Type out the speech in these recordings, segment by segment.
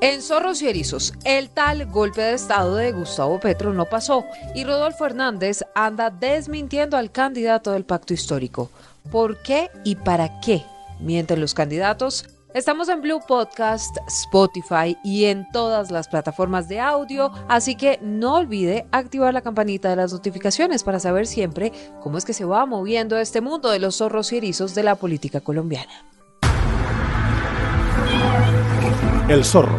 En Zorros y Erizos, el tal golpe de Estado de Gustavo Petro no pasó y Rodolfo Hernández anda desmintiendo al candidato del pacto histórico. ¿Por qué y para qué mienten los candidatos? Estamos en Blue Podcast, Spotify y en todas las plataformas de audio, así que no olvide activar la campanita de las notificaciones para saber siempre cómo es que se va moviendo este mundo de los zorros y erizos de la política colombiana. El zorro,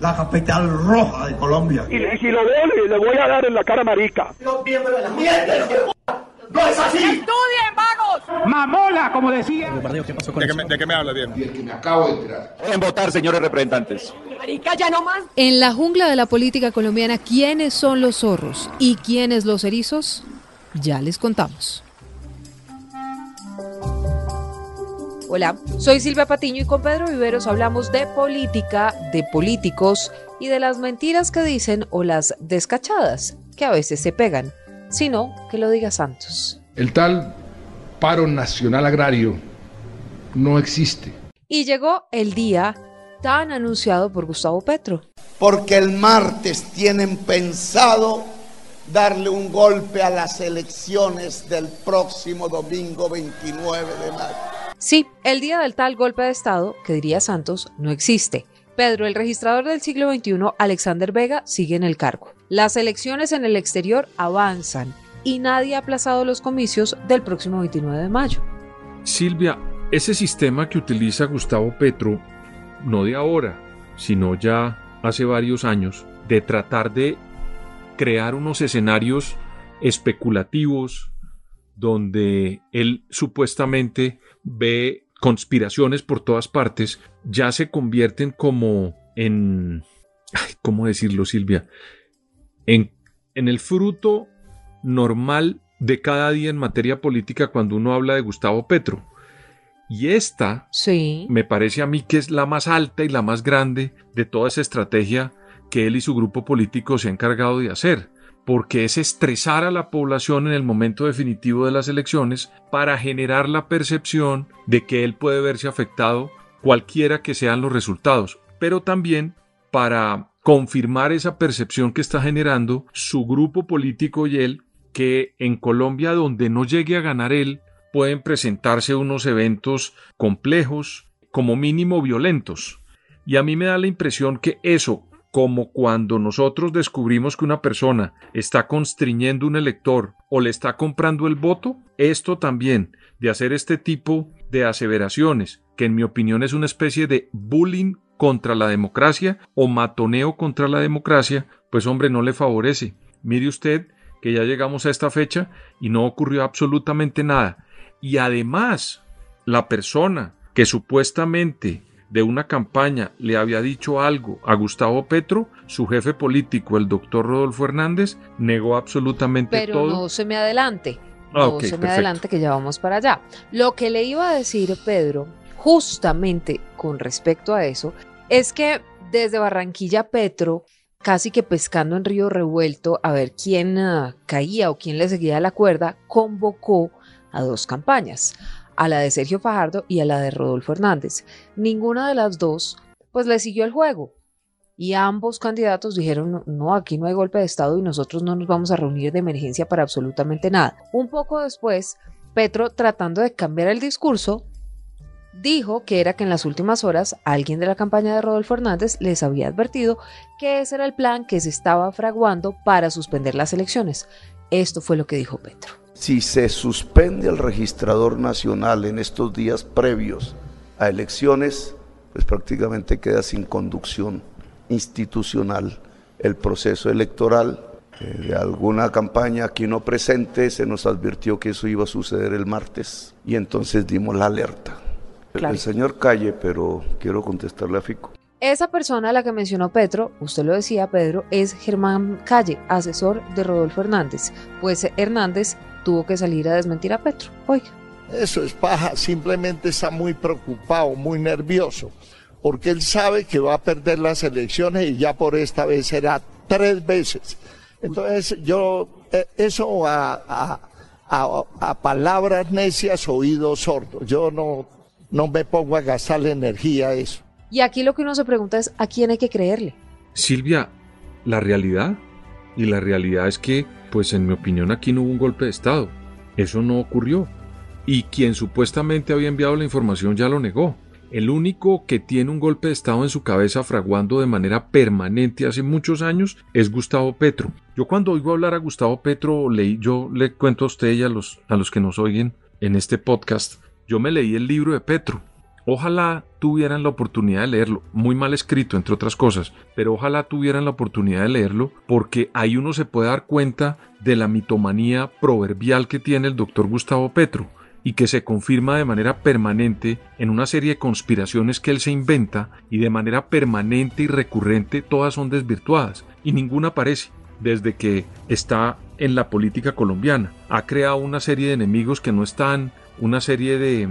la capital roja de Colombia. Y, y si lo veo, le, le voy a dar en la cara marica. Los miembros de la mierda, no es así. Mamola, como decía. ¿De qué, me, de qué me habla bien? Y el que me acabo de enterar. En votar, señores representantes. En la jungla de la política colombiana, ¿quiénes son los zorros y quiénes los erizos? Ya les contamos. Hola, soy Silvia Patiño y con Pedro Viveros hablamos de política, de políticos y de las mentiras que dicen o las descachadas que a veces se pegan. Si no, que lo diga Santos. El tal paro nacional agrario no existe. Y llegó el día tan anunciado por Gustavo Petro. Porque el martes tienen pensado darle un golpe a las elecciones del próximo domingo 29 de mayo. Sí, el día del tal golpe de Estado, que diría Santos, no existe. Pedro, el registrador del siglo XXI, Alexander Vega, sigue en el cargo. Las elecciones en el exterior avanzan y nadie ha aplazado los comicios del próximo 29 de mayo. Silvia, ese sistema que utiliza Gustavo Petro, no de ahora, sino ya hace varios años, de tratar de crear unos escenarios especulativos donde él supuestamente ve conspiraciones por todas partes, ya se convierten como en... ay, ¿Cómo decirlo, Silvia? En, en el fruto normal de cada día en materia política cuando uno habla de Gustavo Petro. Y esta Sí. me parece a mí que es la más alta y la más grande de toda esa estrategia que él y su grupo político se han encargado de hacer, porque es estresar a la población en el momento definitivo de las elecciones para generar la percepción de que él puede verse afectado cualquiera que sean los resultados, pero también para confirmar esa percepción que está generando su grupo político y él, que en Colombia donde no llegue a ganar él, pueden presentarse unos eventos complejos, como mínimo violentos. Y a mí me da la impresión que eso, como cuando nosotros descubrimos que una persona está constriñendo un elector o le está comprando el voto, esto también, de hacer este tipo de aseveraciones, que en mi opinión es una especie de bullying contra la democracia o matoneo contra la democracia, pues hombre, no le favorece. Mire usted que ya llegamos a esta fecha y no ocurrió absolutamente nada. Y además, la persona que supuestamente de una campaña le había dicho algo a Gustavo Petro, su jefe político, el doctor Rodolfo Hernández, negó absolutamente Pero todo. no se me adelante. Ah, no se me perfecto. adelante que ya vamos para allá. Lo que le iba a decir Pedro, justamente con respecto a eso, es que desde Barranquilla Petro, casi que pescando en río revuelto a ver quién ah, caía o quién le seguía la cuerda, convocó a dos campañas, a la de Sergio Fajardo y a la de Rodolfo Hernández. Ninguna de las dos pues le siguió el juego. Y ambos candidatos dijeron, no, aquí no hay golpe de Estado y nosotros no nos vamos a reunir de emergencia para absolutamente nada. Un poco después, Petro, tratando de cambiar el discurso, dijo que era que en las últimas horas alguien de la campaña de Rodolfo Hernández les había advertido que ese era el plan que se estaba fraguando para suspender las elecciones. Esto fue lo que dijo Petro. Si se suspende el registrador nacional en estos días previos a elecciones, pues prácticamente queda sin conducción institucional el proceso electoral. Eh, de alguna campaña aquí no presente se nos advirtió que eso iba a suceder el martes y entonces dimos la alerta. El- Claro. El señor calle, pero quiero contestarle a Fico. Esa persona a la que mencionó Petro, usted lo decía, Pedro, es Germán Calle, asesor de Rodolfo Hernández. Pues Hernández tuvo que salir a desmentir a Petro. Oiga. Eso es paja, simplemente está muy preocupado, muy nervioso, porque él sabe que va a perder las elecciones y ya por esta vez será tres veces. Entonces yo, eh, eso a, a, palabras necias, oídos sordos. Yo no, no me pongo a gastar la energía a eso. Y aquí lo que uno se pregunta es, ¿a quién hay que creerle? Silvia, la realidad, y la realidad es que, pues en mi opinión aquí no hubo un golpe de Estado. Eso no ocurrió. Y quien supuestamente había enviado la información ya lo negó. El único que tiene un golpe de Estado en su cabeza fraguando de manera permanente hace muchos años es Gustavo Petro. Yo cuando oigo hablar a Gustavo Petro, leí, yo le cuento a usted y a los, a los que nos oyen en este podcast, yo me leí el libro de Petro. Ojalá tuvieran la oportunidad de leerlo, muy mal escrito entre otras cosas, pero ojalá tuvieran la oportunidad de leerlo porque ahí uno se puede dar cuenta de la mitomanía proverbial que tiene el doctor Gustavo Petro y que se confirma de manera permanente en una serie de conspiraciones que él se inventa y de manera permanente y recurrente todas son desvirtuadas y ninguna aparece desde que está en la política colombiana. Ha creado una serie de enemigos que no están, una serie de,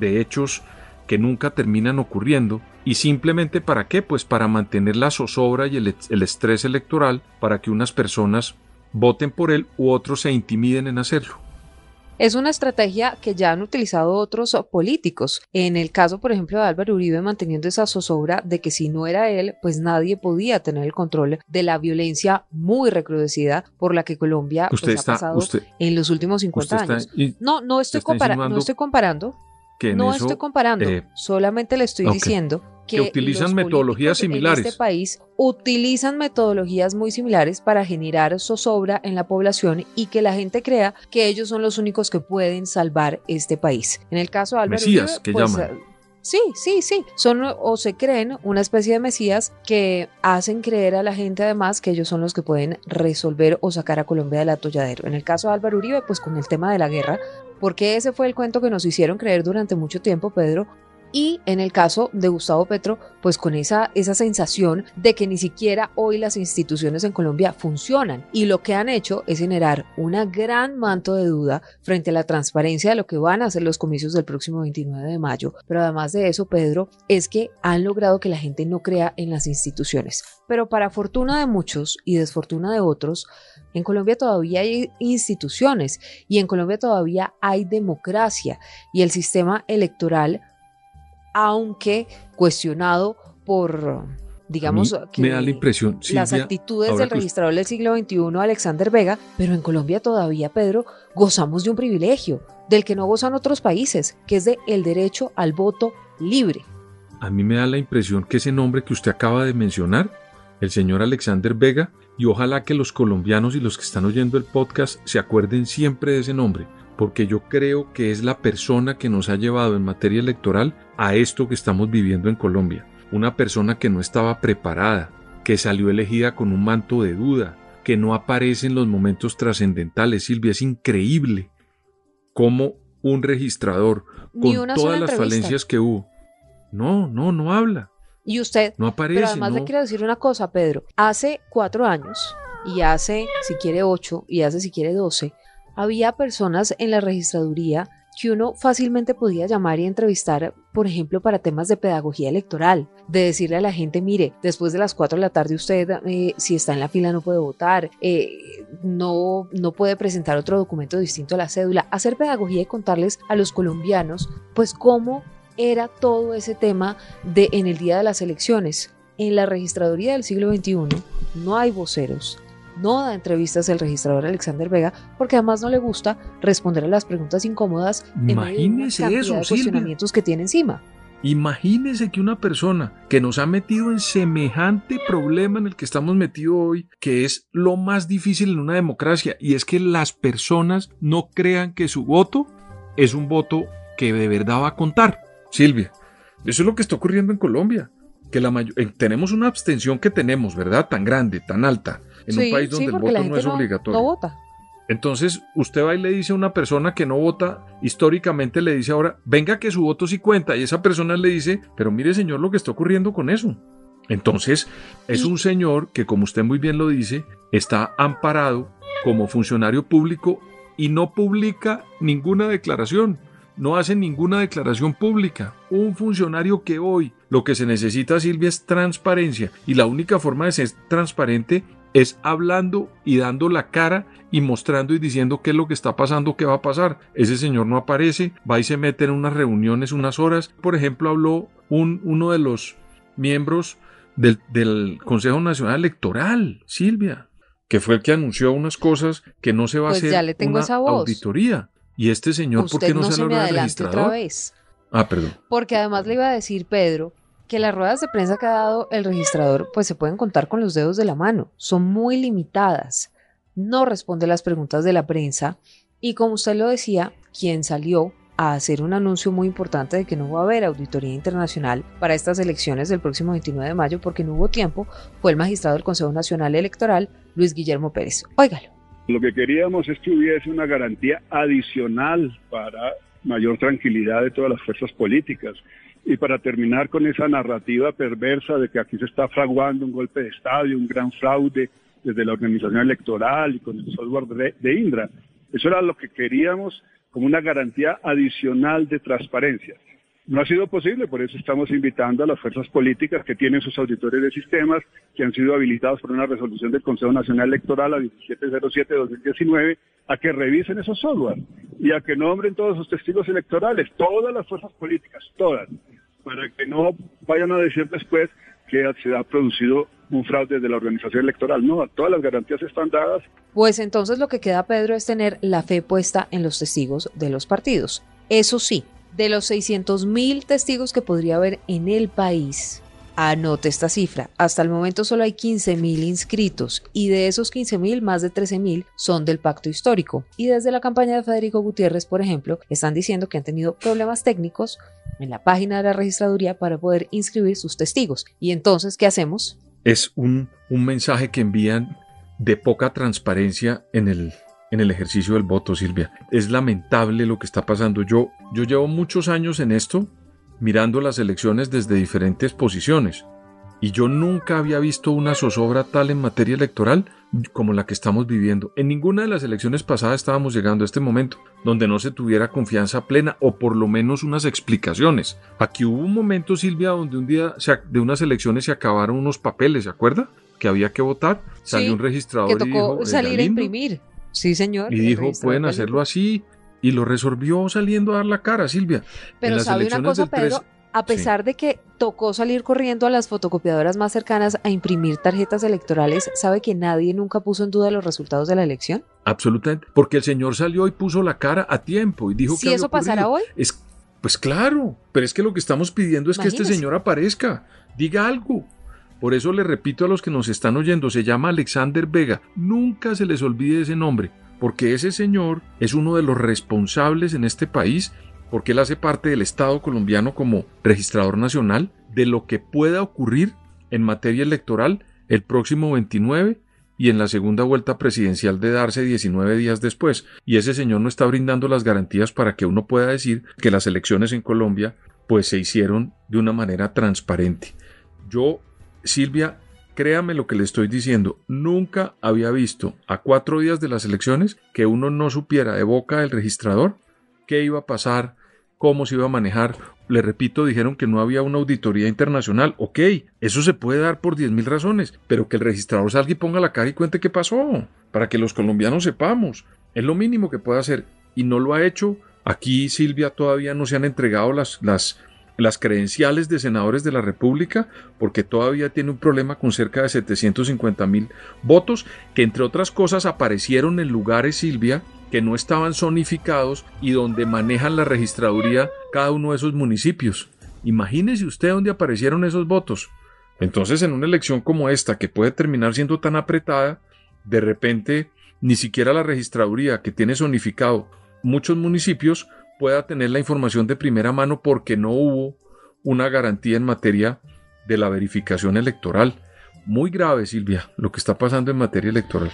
de hechos que nunca terminan ocurriendo y simplemente para qué? Pues para mantener la zozobra y el, el estrés electoral para que unas personas voten por él u otros se intimiden en hacerlo. Es una estrategia que ya han utilizado otros políticos. En el caso, por ejemplo, de Álvaro Uribe manteniendo esa zozobra de que si no era él, pues nadie podía tener el control de la violencia muy recrudecida por la que Colombia pues, ha pasado en los últimos 50 años. no, no estoy, no estoy comparando. No estoy comparando, eh, solamente le estoy diciendo que, utilizan metodologías similares. En este país utilizan metodologías muy similares para generar zozobra en la población y que la gente crea que ellos son los únicos que pueden salvar este país. En el caso de Álvaro Mesías, que pues, llaman. Sí, sí, sí. Son o se creen una especie de mesías que hacen creer a la gente además que ellos son los que pueden resolver o sacar a Colombia del atolladero. En el caso de Álvaro Uribe, pues con el tema de la guerra, porque ese fue el cuento que nos hicieron creer durante mucho tiempo, Pedro, y en el caso de Gustavo Petro, pues con esa, esa sensación de que ni siquiera hoy las instituciones en Colombia funcionan y lo que han hecho es generar una gran manto de duda frente a la transparencia de lo que van a hacer los comicios del próximo 29 de mayo. Pero además de eso, Pedro, es que han logrado que la gente no crea en las instituciones. Pero para fortuna de muchos y desfortuna de otros, en Colombia todavía hay instituciones y en Colombia todavía hay democracia y el sistema electoral aunque cuestionado por, digamos, que me da la impresión, las actitudes del registrador del siglo XXI, Alexander Vega, pero en Colombia todavía, Pedro, gozamos de un privilegio del que no gozan otros países, que es de el derecho al voto libre. A mí me da la impresión que ese nombre que usted acaba de mencionar, el señor Alexander Vega, y ojalá que los colombianos y los que están oyendo el podcast se acuerden siempre de ese nombre, porque yo creo que es la persona que nos ha llevado en materia electoral a esto que estamos viviendo en Colombia. Una persona que no estaba preparada, que salió elegida con un manto de duda, que no aparece en los momentos trascendentales. Silvia, es increíble cómo un registrador, con todas las falencias que hubo, no, no, no habla. Y usted, no aparece, pero además le quiero decir una cosa, Pedro. Hace cuatro años, y hace, si quiere, ocho, y hace, si quiere, doce, había personas en la registraduría que uno fácilmente podía llamar y entrevistar, por ejemplo, para temas de pedagogía electoral, de decirle a la gente, mire, después de las 4 de la tarde usted, eh, si está en la fila, no puede votar, eh, no, no puede presentar otro documento distinto a la cédula, hacer pedagogía y contarles a los colombianos, pues cómo era todo ese tema de en el día de las elecciones. En la registraduría del siglo XXI no hay voceros, no da entrevistas el registrador Alexander Vega porque además no le gusta responder a las preguntas incómodas Imagínese en eso, de cuestionamientos que tiene encima. Imagínese que una persona que nos ha metido en semejante problema en el que estamos metidos hoy, que es lo más difícil en una democracia, y es que las personas no crean que su voto es un voto que de verdad va a contar. Silvia, eso es lo que está ocurriendo en Colombia, que la eh, tenemos una abstención que tenemos, ¿verdad? Tan grande, tan alta, en un país donde el voto no es obligatorio. vota. Entonces, usted va y le dice a una persona que no vota, históricamente le dice ahora, venga que su voto sí cuenta, y esa persona le dice, pero mire señor lo que está ocurriendo con eso. Entonces, es un señor que, como usted muy bien lo dice, está amparado como funcionario público y no publica ninguna declaración, no hace ninguna declaración pública. Un funcionario que hoy lo que se necesita, Silvia, es transparencia y la única forma de ser transparente es hablando y dando la cara y mostrando y diciendo qué es lo que está pasando, qué va a pasar. Ese señor no aparece, va y se mete en unas reuniones unas horas. Por ejemplo, habló un, uno de los miembros del, Consejo Nacional Electoral, Silvia, que fue el que anunció unas cosas que no se va a pues hacer una auditoría. Y este señor, ¿por qué no, se, lo me adelante otra vez. Ah, perdón. Porque además le iba a decir, Pedro, que las ruedas de prensa que ha dado el registrador, pues se pueden contar con los dedos de la mano. Son muy limitadas. No responde las preguntas de la prensa. Y como usted lo decía, quien salió a hacer un anuncio muy importante de que no va a haber auditoría internacional para estas elecciones del próximo 29 de mayo porque no hubo tiempo, fue el magistrado del Consejo Nacional Electoral, Luis Guillermo Pérez. Óigalo. Lo que queríamos es que hubiese una garantía adicional para mayor tranquilidad de todas las fuerzas políticas y para terminar con esa narrativa perversa de que aquí se está fraguando un golpe de Estado, un gran fraude desde la organización electoral y con el software de Indra. Eso era lo que queríamos como una garantía adicional de transparencia. No ha sido posible, por eso estamos invitando a las fuerzas políticas que tienen sus auditores de sistemas, que han sido habilitados por una resolución del Consejo Nacional Electoral a 1707-2019, a que revisen esos software y a que nombren todos sus testigos electorales, todas las fuerzas políticas, todas, para que no vayan a decir después que se ha producido un fraude de la organización electoral. No, todas las garantías están dadas. Pues entonces lo que queda, Pedro, es tener la fe puesta en los testigos de los partidos. Eso sí, de los 600 mil testigos que podría haber en el país, anote esta cifra, hasta el momento solo hay 15 mil inscritos y de esos 15 mil, más de 13 mil son del pacto histórico. Y desde la campaña de Federico Gutiérrez, por ejemplo, están diciendo que han tenido problemas técnicos en la página de la registraduría para poder inscribir sus testigos. ¿Y entonces qué hacemos? Es un, un mensaje que envían de poca transparencia en el, en el ejercicio del voto, Silvia. Es lamentable lo que está pasando. Yo, yo llevo muchos años en esto, mirando las elecciones desde diferentes posiciones, y yo nunca había visto una zozobra tal en materia electoral como la que estamos viviendo. En ninguna de las elecciones pasadas estábamos llegando a este momento donde no se tuviera confianza plena o por lo menos unas explicaciones. Aquí hubo un momento, Silvia, donde un día de unas elecciones se acabaron unos papeles, ¿se acuerda? Que había que votar. Salió un registrador que tocó salir a imprimir. Sí, señor. Y dijo, pueden hacerlo así. Y lo resolvió saliendo a dar la cara, Silvia. Pero sabe una cosa, Pedro, a pesar de que tocó salir corriendo a las fotocopiadoras más cercanas a imprimir tarjetas electorales, ¿sabe que nadie nunca puso en duda los resultados de la elección? Absolutamente, porque el señor salió y puso la cara a tiempo y dijo que... Si eso pasara hoy. Es, pues claro, pero es que lo que estamos pidiendo es que este señor aparezca, diga algo. Por eso le repito a los que nos están oyendo, se llama Alexander Vega. Nunca se les olvide ese nombre, porque ese señor es uno de los responsables en este país porque él hace parte del Estado colombiano como registrador nacional de lo que pueda ocurrir en materia electoral el próximo 29 y en la segunda vuelta presidencial de darse 19 días después. Y ese señor no está brindando las garantías para que uno pueda decir que las elecciones en Colombia pues se hicieron de una manera transparente. Yo, Silvia, créame lo que le estoy diciendo, nunca había visto a cuatro días de las elecciones que uno no supiera de boca del registrador qué iba a pasar, cómo se iba a manejar. Le repito, dijeron que no había una auditoría internacional. Ok, eso se puede dar por 10.000 razones, pero que el registrador salga y ponga la cara y cuente qué pasó, para que los colombianos sepamos. Es lo mínimo que puede hacer y no lo ha hecho. Aquí, Silvia, todavía no se han entregado las, las, las credenciales de senadores de la República, porque todavía tiene un problema con cerca de 750 mil votos, que entre otras cosas aparecieron en lugares, Silvia, que no estaban zonificados y donde manejan la registraduría cada uno de esos municipios. Imagínese usted dónde aparecieron esos votos. Entonces, en una elección como esta, que puede terminar siendo tan apretada, de repente ni siquiera la registraduría que tiene zonificado muchos municipios pueda tener la información de primera mano porque no hubo una garantía en materia de la verificación electoral. Muy grave, Silvia, lo que está pasando en materia electoral.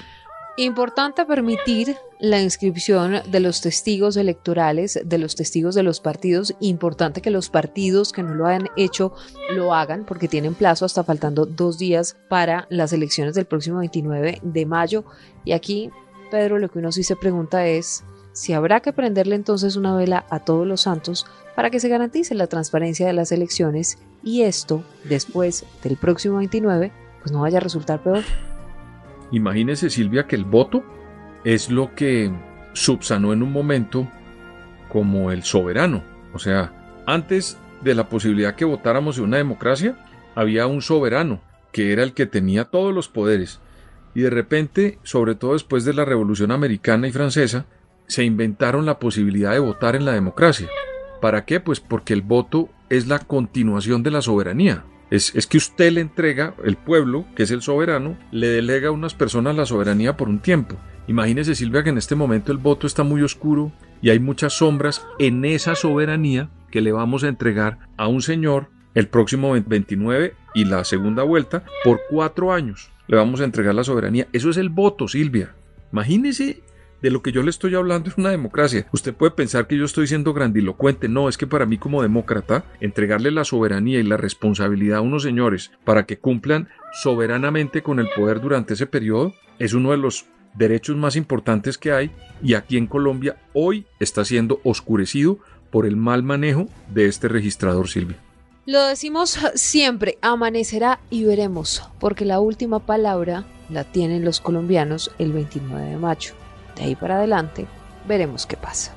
Importante permitir la inscripción de los testigos electorales, de los testigos de los partidos. Importante que los partidos que no lo hayan hecho lo hagan porque tienen plazo hasta faltando dos días para las elecciones del próximo 29 de mayo. Y aquí, Pedro, lo que uno sí se pregunta es si habrá que prenderle entonces una vela a todos los santos para que se garantice la transparencia de las elecciones y esto, después del próximo 29, pues no vaya a resultar peor. Imagínese Silvia que el voto es lo que subsanó en un momento como el soberano. O sea, antes de la posibilidad que votáramos en una democracia, había un soberano que era el que tenía todos los poderes. Y de repente, sobre todo después de la Revolución Americana y Francesa, se inventaron la posibilidad de votar en la democracia. ¿Para qué? Pues porque el voto es la continuación de la soberanía. Es, que usted le entrega, el pueblo, que es el soberano, le delega a unas personas la soberanía por un tiempo. Imagínese, Silvia, que en este momento el voto está muy oscuro y hay muchas sombras en esa soberanía que le vamos a entregar a un señor el próximo 29 y la segunda vuelta por cuatro años. Le vamos a entregar la soberanía. Eso es el voto, Silvia. Imagínese de lo que yo le estoy hablando es una democracia. Usted puede pensar que yo estoy siendo grandilocuente. No, es que para mí como demócrata, entregarle la soberanía y la responsabilidad a unos señores para que cumplan soberanamente con el poder durante ese periodo es uno de los derechos más importantes que hay y aquí en Colombia hoy está siendo oscurecido por el mal manejo de este registrador Silvia. Lo decimos siempre, amanecerá y veremos, porque la última palabra la tienen los colombianos el 29 de mayo. De ahí para adelante veremos qué pasa.